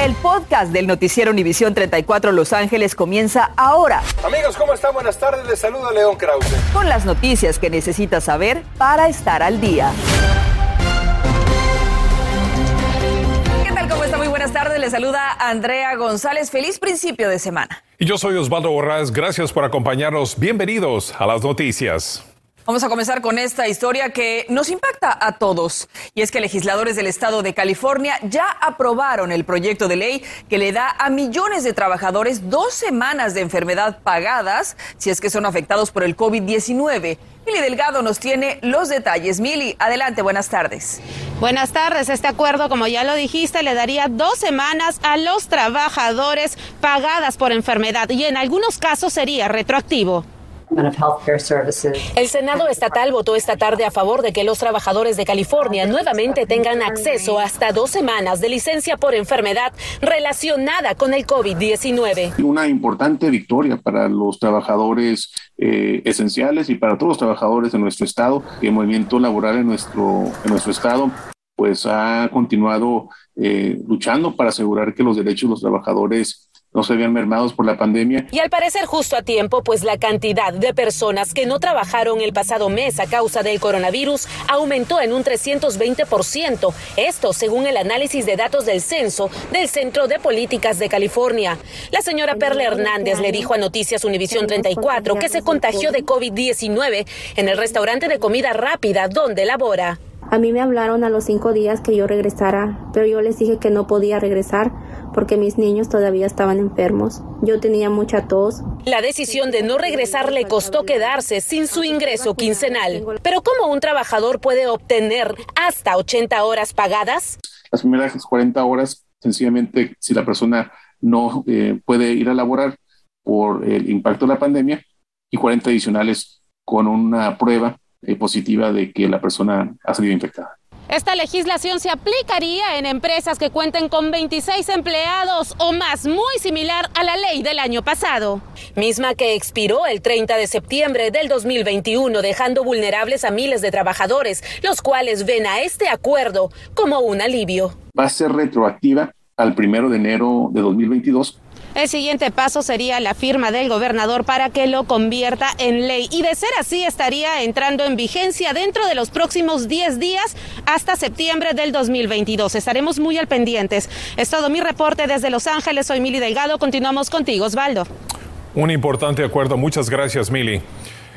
El podcast del noticiero Univisión 34 Los Ángeles comienza ahora. Amigos, ¿cómo están? Buenas tardes. Les saluda León Krause. Con las noticias que necesitas saber para estar al día. ¿Qué tal? ¿Cómo está? Muy buenas tardes. Les saluda Andrea González. Feliz principio de semana. Y yo soy Osvaldo Borrás. Gracias por acompañarnos. Bienvenidos a las noticias. Vamos a comenzar con esta historia que nos impacta a todos. Y es que legisladores del estado de California ya aprobaron el proyecto de ley que le da a millones de trabajadores dos semanas de enfermedad pagadas si es que son afectados por el COVID-19. Mili Delgado nos tiene los detalles. Mili, adelante, buenas tardes. Buenas tardes. Este acuerdo, como ya lo dijiste, le daría dos semanas a los trabajadores pagadas por enfermedad y en algunos casos sería retroactivo. El Senado estatal votó esta tarde a favor de que los trabajadores de California nuevamente tengan acceso hasta dos semanas de licencia por enfermedad relacionada con el COVID-19. Una importante victoria para los trabajadores eh, esenciales y para todos los trabajadores de nuestro estado. El movimiento laboral en nuestro, en nuestro estado pues ha continuado eh, luchando para asegurar que los derechos de los trabajadores no se habían mermados por la pandemia. Y al parecer justo a tiempo, pues la cantidad de personas que no trabajaron el pasado mes a causa del coronavirus aumentó en un 320%. Esto según el análisis de datos del censo del Centro de Políticas de California. La señora Perla Hernández le dijo a Noticias Univisión 34 que se contagió de COVID-19 en el restaurante de comida rápida donde labora. A mí me hablaron a los cinco días que yo regresara, pero yo les dije que no podía regresar porque mis niños todavía estaban enfermos. Yo tenía mucha tos. La decisión de no regresar le costó quedarse sin su ingreso quincenal. Pero ¿cómo un trabajador puede obtener hasta 80 horas pagadas? Las primeras 40 horas, sencillamente, si la persona no eh, puede ir a laborar por el impacto de la pandemia, y 40 adicionales con una prueba eh, positiva de que la persona ha salido infectada. Esta legislación se aplicaría en empresas que cuenten con 26 empleados o más, muy similar a la ley del año pasado. Misma que expiró el 30 de septiembre del 2021, dejando vulnerables a miles de trabajadores, los cuales ven a este acuerdo como un alivio. Va a ser retroactiva al primero de enero de 2022 el siguiente paso sería la firma del gobernador para que lo convierta en ley y de ser así estaría entrando en vigencia dentro de los próximos 10 días hasta septiembre del 2022. Estaremos muy al pendientes. Es todo mi reporte desde Los Ángeles. Soy Mili Delgado. Continuamos contigo, Osvaldo. Un importante acuerdo. Muchas gracias, Mili.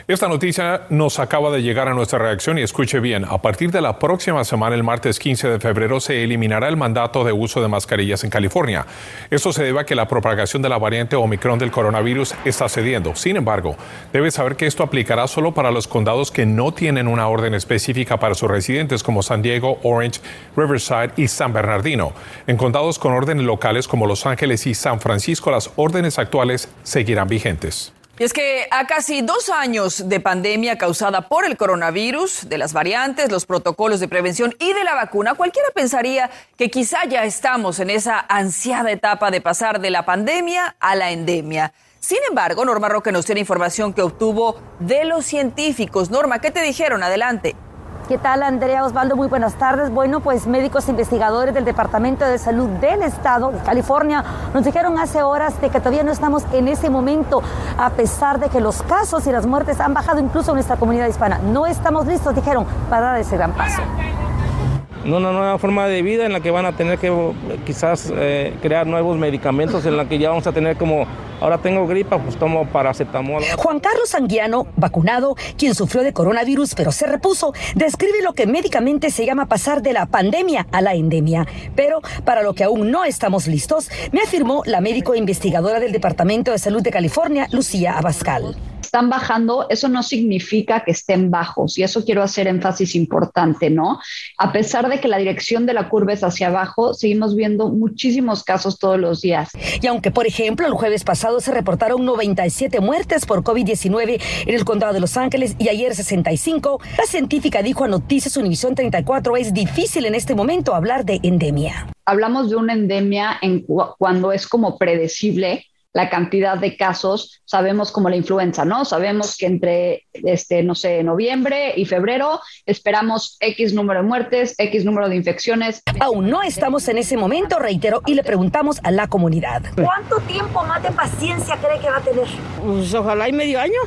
Esta noticia nos acaba de llegar a nuestra reacción y escuche bien, a partir de la próxima semana, el martes 15 de febrero, se eliminará el mandato de uso de mascarillas en California. Esto se debe a que la propagación de la variante Omicron del coronavirus está cediendo. Sin embargo, debe saber que esto aplicará solo para los condados que no tienen una orden específica para sus residentes como San Diego, Orange, Riverside y San Bernardino. En condados con órdenes locales como Los Ángeles y San Francisco, las órdenes actuales seguirán vigentes. Y es que a casi dos años de pandemia causada por el coronavirus, de las variantes, los protocolos de prevención y de la vacuna, cualquiera pensaría que quizá ya estamos en esa ansiada etapa de pasar de la pandemia a la endemia. Sin embargo, Norma Roque nos tiene información que obtuvo de los científicos. Norma, ¿qué te dijeron? Adelante. ¿Qué tal, Andrea Osvaldo? Muy buenas tardes. Bueno, pues médicos investigadores del Departamento de Salud del Estado de California nos dijeron hace horas de que todavía no estamos en ese momento, a pesar de que los casos y las muertes han bajado incluso en nuestra comunidad hispana. No estamos listos, dijeron, para dar ese gran paso una nueva forma de vida en la que van a tener que quizás eh, crear nuevos medicamentos, en la que ya vamos a tener como, ahora tengo gripa, pues tomo paracetamol. Juan Carlos Anguiano, vacunado, quien sufrió de coronavirus pero se repuso, describe lo que médicamente se llama pasar de la pandemia a la endemia. Pero para lo que aún no estamos listos, me afirmó la médico investigadora del Departamento de Salud de California, Lucía Abascal están bajando, eso no significa que estén bajos. Y eso quiero hacer énfasis importante, ¿no? A pesar de que la dirección de la curva es hacia abajo, seguimos viendo muchísimos casos todos los días. Y aunque, por ejemplo, el jueves pasado se reportaron 97 muertes por COVID-19 en el condado de Los Ángeles y ayer 65, la científica dijo a Noticias Univisión 34, es difícil en este momento hablar de endemia. Hablamos de una endemia en cuando es como predecible la cantidad de casos, sabemos como la influenza, ¿no? Sabemos que entre, este, no sé, noviembre y febrero esperamos X número de muertes, X número de infecciones. Aún no estamos en ese momento, reitero, y le preguntamos a la comunidad. ¿Cuánto tiempo más de paciencia cree que va a tener? Pues ojalá y medio año.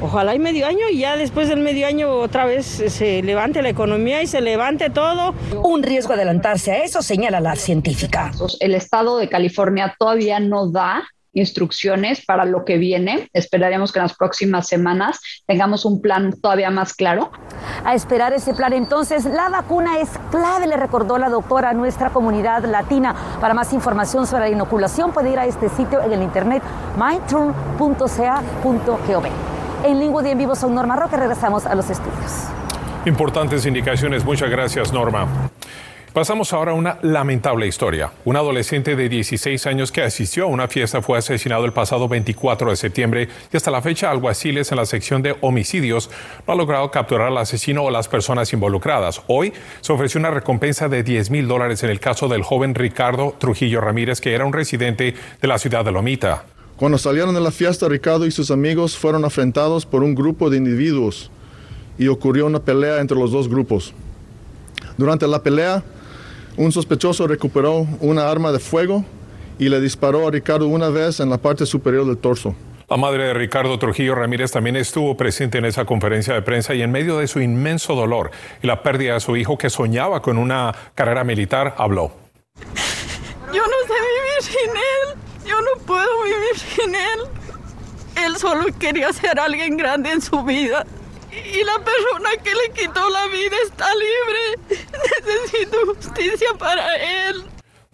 Ojalá y medio año y ya después del medio año otra vez se levante la economía y se levante todo. Un riesgo adelantarse a eso, señala la científica. El estado de California todavía no da instrucciones para lo que viene. Esperaremos que en las próximas semanas tengamos un plan todavía más claro. A esperar ese plan entonces, la vacuna es clave, le recordó la doctora a nuestra comunidad latina. Para más información sobre la inoculación puede ir a este sitio en el internet myturn.ca.gov. En Lingua y en vivo son Norma Roque, regresamos a los estudios. Importantes indicaciones, muchas gracias Norma. Pasamos ahora a una lamentable historia. Un adolescente de 16 años que asistió a una fiesta fue asesinado el pasado 24 de septiembre y hasta la fecha alguaciles en la sección de homicidios no han logrado capturar al asesino o las personas involucradas. Hoy se ofreció una recompensa de 10 mil dólares en el caso del joven Ricardo Trujillo Ramírez, que era un residente de la ciudad de Lomita. Cuando salieron de la fiesta, Ricardo y sus amigos fueron afrentados por un grupo de individuos y ocurrió una pelea entre los dos grupos. Durante la pelea, un sospechoso recuperó una arma de fuego y le disparó a Ricardo una vez en la parte superior del torso. La madre de Ricardo Trujillo Ramírez también estuvo presente en esa conferencia de prensa y en medio de su inmenso dolor y la pérdida de su hijo que soñaba con una carrera militar, habló. Yo no sé vivir sin él, yo no puedo vivir él. Él solo quería ser alguien grande en su vida y la persona que le quitó la vida está libre. Necesito justicia para él.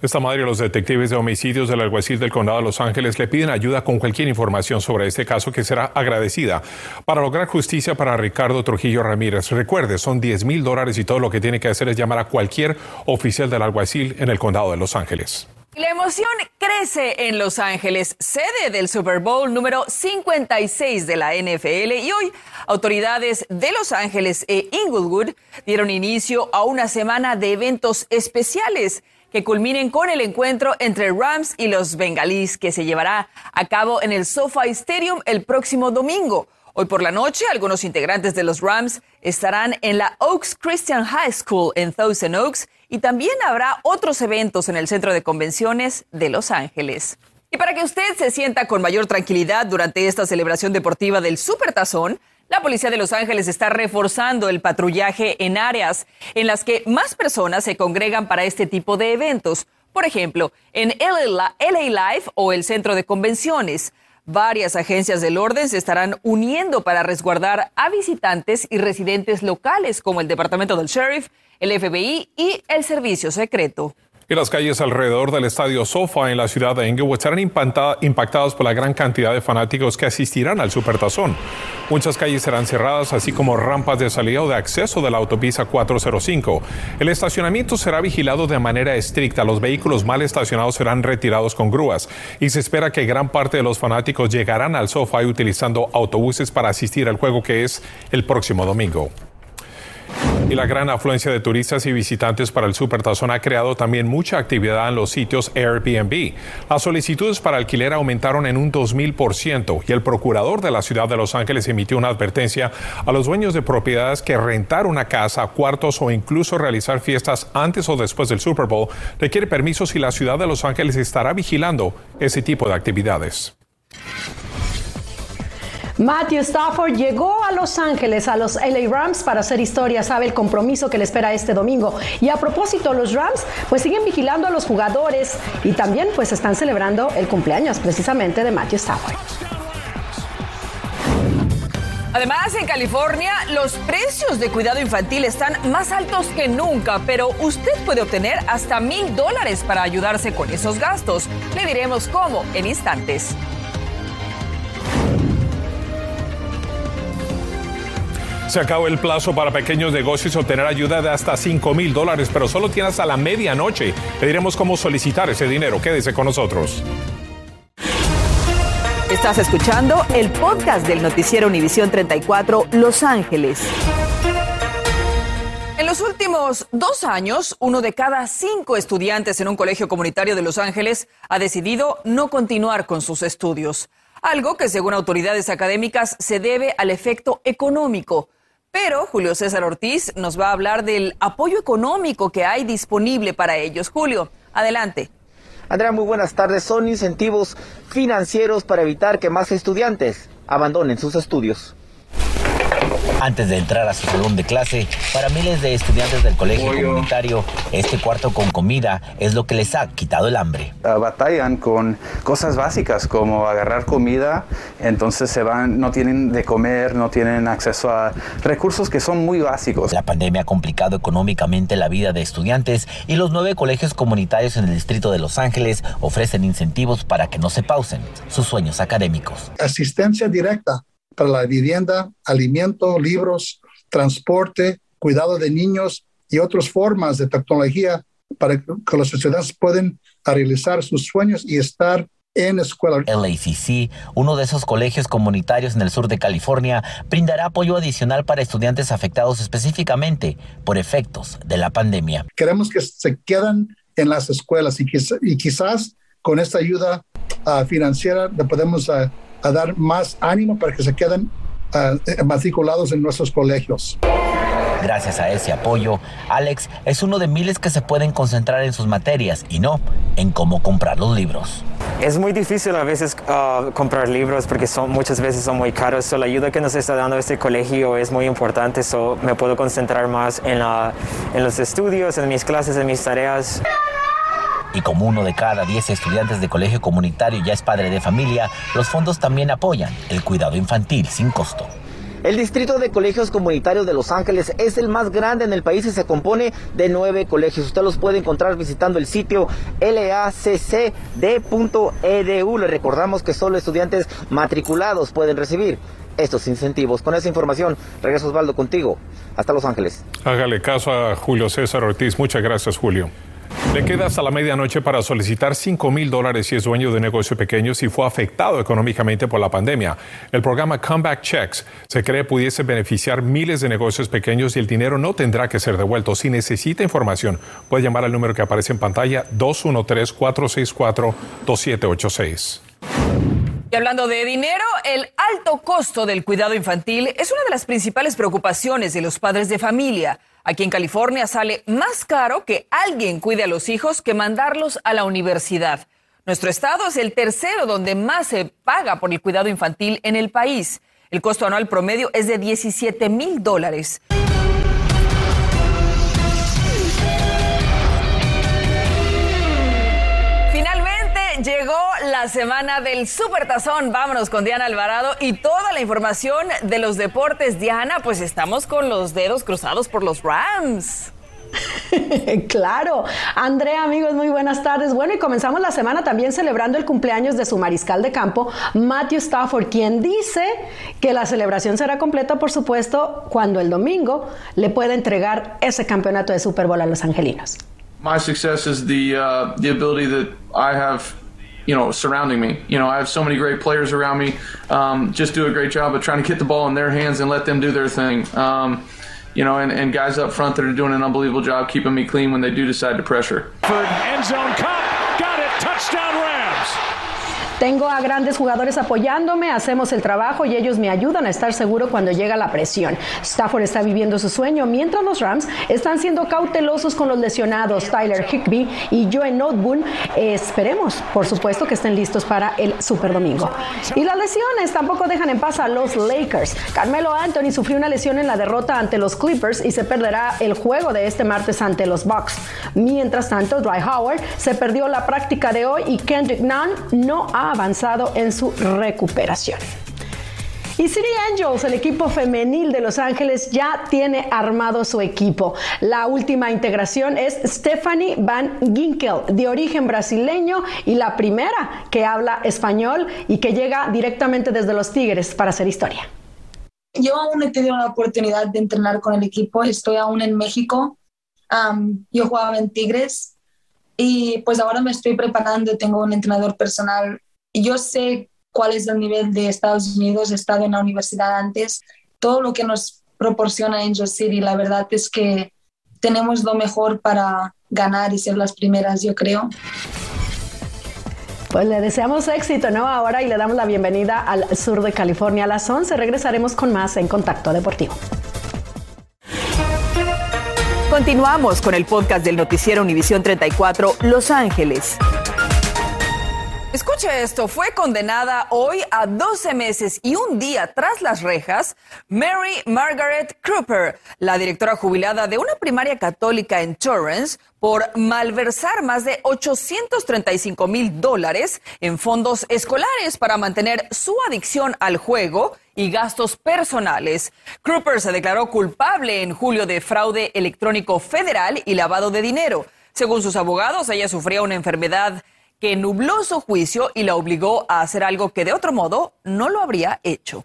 Esta madre y los detectives de homicidios del alguacil del condado de Los Ángeles le piden ayuda con cualquier información sobre este caso que será agradecida para lograr justicia para Ricardo Trujillo Ramírez. Recuerde, son 10 mil dólares y todo lo que tiene que hacer es llamar a cualquier oficial del alguacil en el condado de Los Ángeles. La emoción crece en Los Ángeles, sede del Super Bowl número 56 de la NFL, y hoy autoridades de Los Ángeles e Inglewood dieron inicio a una semana de eventos especiales que culminen con el encuentro entre Rams y los Bengalís que se llevará a cabo en el SoFi Stadium el próximo domingo. Hoy por la noche, algunos integrantes de los Rams estarán en la Oaks Christian High School en Thousand Oaks y también habrá otros eventos en el Centro de Convenciones de Los Ángeles. Y para que usted se sienta con mayor tranquilidad durante esta celebración deportiva del Supertazón, la Policía de Los Ángeles está reforzando el patrullaje en áreas en las que más personas se congregan para este tipo de eventos. Por ejemplo, en LA, Live o el Centro de Convenciones. Varias agencias del orden se estarán uniendo para resguardar a visitantes y residentes locales como el Departamento del Sheriff, el FBI y el Servicio Secreto. Y las calles alrededor del estadio Sofa en la ciudad de Inglewood serán impactadas por la gran cantidad de fanáticos que asistirán al Supertazón. Muchas calles serán cerradas, así como rampas de salida o de acceso de la autopista 405. El estacionamiento será vigilado de manera estricta. Los vehículos mal estacionados serán retirados con grúas. Y se espera que gran parte de los fanáticos llegarán al Sofa utilizando autobuses para asistir al juego que es el próximo domingo. Y la gran afluencia de turistas y visitantes para el Supertazón ha creado también mucha actividad en los sitios Airbnb. Las solicitudes para alquiler aumentaron en un 2000% y el procurador de la ciudad de Los Ángeles emitió una advertencia a los dueños de propiedades que rentar una casa, cuartos o incluso realizar fiestas antes o después del Super Bowl requiere permisos y la ciudad de Los Ángeles estará vigilando ese tipo de actividades. Matthew Stafford llegó a Los Ángeles, a los LA Rams, para hacer historia. Sabe el compromiso que le espera este domingo. Y a propósito, los Rams pues siguen vigilando a los jugadores y también pues están celebrando el cumpleaños precisamente de Matthew Stafford. Además, en California, los precios de cuidado infantil están más altos que nunca, pero usted puede obtener hasta mil dólares para ayudarse con esos gastos. Le diremos cómo en instantes. Se acabó el plazo para pequeños negocios obtener ayuda de hasta 5 mil dólares, pero solo tiene hasta la medianoche. Le diremos cómo solicitar ese dinero. Quédese con nosotros. Estás escuchando el podcast del noticiero Univisión 34 Los Ángeles. En los últimos dos años, uno de cada cinco estudiantes en un colegio comunitario de Los Ángeles ha decidido no continuar con sus estudios, algo que según autoridades académicas se debe al efecto económico. Pero Julio César Ortiz nos va a hablar del apoyo económico que hay disponible para ellos. Julio, adelante. Andrea, muy buenas tardes. Son incentivos financieros para evitar que más estudiantes abandonen sus estudios. Antes de entrar a su salón de clase, para miles de estudiantes del colegio comunitario, este cuarto con comida es lo que les ha quitado el hambre. Uh, batallan con cosas básicas como agarrar comida, entonces se van, no tienen de comer, no tienen acceso a recursos que son muy básicos. La pandemia ha complicado económicamente la vida de estudiantes y los nueve colegios comunitarios en el distrito de Los Ángeles ofrecen incentivos para que no se pausen sus sueños académicos. Asistencia directa para la vivienda, alimento, libros, transporte, cuidado de niños y otras formas de tecnología para que los estudiantes puedan realizar sus sueños y estar en escuela. El ACC, uno de esos colegios comunitarios en el sur de California, brindará apoyo adicional para estudiantes afectados específicamente por efectos de la pandemia. Queremos que se queden en las escuelas y, quiz y quizás con esta ayuda uh, financiera le podemos uh, a dar más ánimo para que se queden uh, matriculados en nuestros colegios. Gracias a ese apoyo, Alex es uno de miles que se pueden concentrar en sus materias y no en cómo comprar los libros. Es muy difícil a veces uh, comprar libros porque son, muchas veces son muy caros. So, la ayuda que nos está dando este colegio es muy importante. So, me puedo concentrar más en, la, en los estudios, en mis clases, en mis tareas. Y como uno de cada 10 estudiantes de colegio comunitario ya es padre de familia, los fondos también apoyan el cuidado infantil sin costo. El distrito de colegios comunitarios de Los Ángeles es el más grande en el país y se compone de nueve colegios. Usted los puede encontrar visitando el sitio laccd.edu. Le recordamos que solo estudiantes matriculados pueden recibir estos incentivos. Con esa información, regreso Osvaldo contigo. Hasta Los Ángeles. Hágale caso a Julio César Ortiz. Muchas gracias, Julio. Le queda hasta la medianoche para solicitar 5 mil dólares si es dueño de negocio pequeño y fue afectado económicamente por la pandemia. El programa Comeback Checks se cree pudiese beneficiar miles de negocios pequeños y el dinero no tendrá que ser devuelto. Si necesita información, puede llamar al número que aparece en pantalla 213-464-2786. Y hablando de dinero, el alto costo del cuidado infantil es una de las principales preocupaciones de los padres de familia. Aquí en California sale más caro que alguien cuide a los hijos que mandarlos a la universidad. Nuestro estado es el tercero donde más se paga por el cuidado infantil en el país. El costo anual promedio es de 17 mil dólares. llegó la semana del Supertazón. Vámonos con Diana Alvarado y toda la información de los deportes. Diana, pues estamos con los dedos cruzados por los Rams. claro. Andrea, amigos, muy buenas tardes. Bueno, y comenzamos la semana también celebrando el cumpleaños de su mariscal de campo, Matthew Stafford, quien dice que la celebración será completa, por supuesto, cuando el domingo le pueda entregar ese campeonato de Super Bowl a los angelinos. My success is the uh, the ability that I have you know, surrounding me. You know, I have so many great players around me. Um, just do a great job of trying to get the ball in their hands and let them do their thing. Um, you know, and, and guys up front that are doing an unbelievable job keeping me clean when they do decide to pressure. End zone cut, got it, touchdown Rams. Tengo a grandes jugadores apoyándome, hacemos el trabajo y ellos me ayudan a estar seguro cuando llega la presión. Stafford está viviendo su sueño, mientras los Rams están siendo cautelosos con los lesionados Tyler Higby y Joe Noteboom. esperemos, por supuesto, que estén listos para el Super Domingo. Y las lesiones tampoco dejan en paz a los Lakers. Carmelo Anthony sufrió una lesión en la derrota ante los Clippers y se perderá el juego de este martes ante los Bucks. Mientras tanto, Dry Howard se perdió la práctica de hoy y Kendrick Nunn no ha avanzado en su recuperación. Y City Angels, el equipo femenil de Los Ángeles, ya tiene armado su equipo. La última integración es Stephanie Van Ginkel, de origen brasileño y la primera que habla español y que llega directamente desde los Tigres para hacer historia. Yo aún he tenido la oportunidad de entrenar con el equipo, estoy aún en México. Yo jugaba en Tigres y pues ahora me estoy preparando, tengo un entrenador personal yo sé cuál es el nivel de Estados Unidos, he estado en la universidad antes, todo lo que nos proporciona Angel City, la verdad es que tenemos lo mejor para ganar y ser las primeras, yo creo. Pues le deseamos éxito, ¿no? Ahora y le damos la bienvenida al sur de California a las 11. Regresaremos con más en Contacto Deportivo. Continuamos con el podcast del noticiero Univisión 34 Los Ángeles. Escuche esto, fue condenada hoy a 12 meses y un día tras las rejas Mary Margaret Cooper, la directora jubilada de una primaria católica en Torrance, por malversar más de 835 mil dólares en fondos escolares para mantener su adicción al juego y gastos personales. Cooper se declaró culpable en julio de fraude electrónico federal y lavado de dinero. Según sus abogados, ella sufría una enfermedad que nubló su juicio y la obligó a hacer algo que de otro modo no lo habría hecho.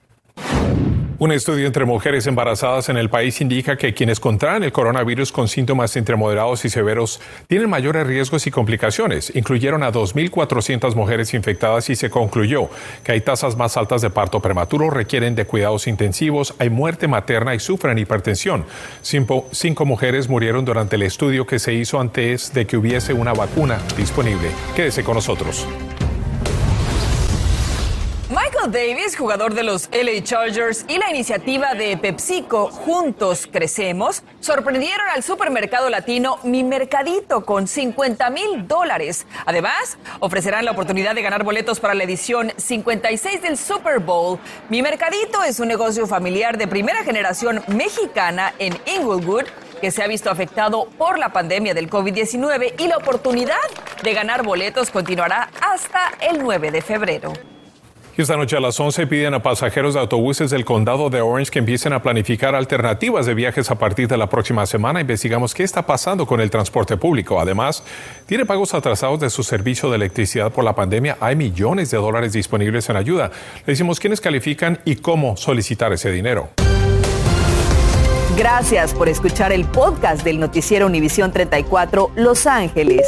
Un estudio entre mujeres embarazadas en el país indica que quienes contraen el coronavirus con síntomas entre moderados y severos tienen mayores riesgos y complicaciones. Incluyeron a 2.400 mujeres infectadas y se concluyó que hay tasas más altas de parto prematuro, requieren de cuidados intensivos, hay muerte materna y sufren hipertensión. Cinco, mujeres murieron durante el estudio que se hizo antes de que hubiese una vacuna disponible. Quédese con nosotros. Davis, jugador de los LA Chargers, y la iniciativa de PepsiCo Juntos Crecemos sorprendieron al supermercado latino Mi Mercadito con 50 mil dólares. Además, ofrecerán la oportunidad de ganar boletos para la edición 56 del Super Bowl. Mi Mercadito es un negocio familiar de primera generación mexicana en Inglewood que se ha visto afectado por la pandemia del COVID-19 y la oportunidad de ganar boletos continuará hasta el 9 de febrero. Esta noche a las 11 piden a pasajeros de autobuses del condado de Orange que empiecen a planificar alternativas de viajes a partir de la próxima semana. Investigamos qué está pasando con el transporte público. Además, tiene pagos atrasados de su servicio de electricidad por la pandemia. Hay millones de dólares disponibles en ayuda. Le decimos quiénes califican y cómo solicitar ese dinero. Gracias por escuchar el podcast del noticiero Univisión 34 Los Ángeles.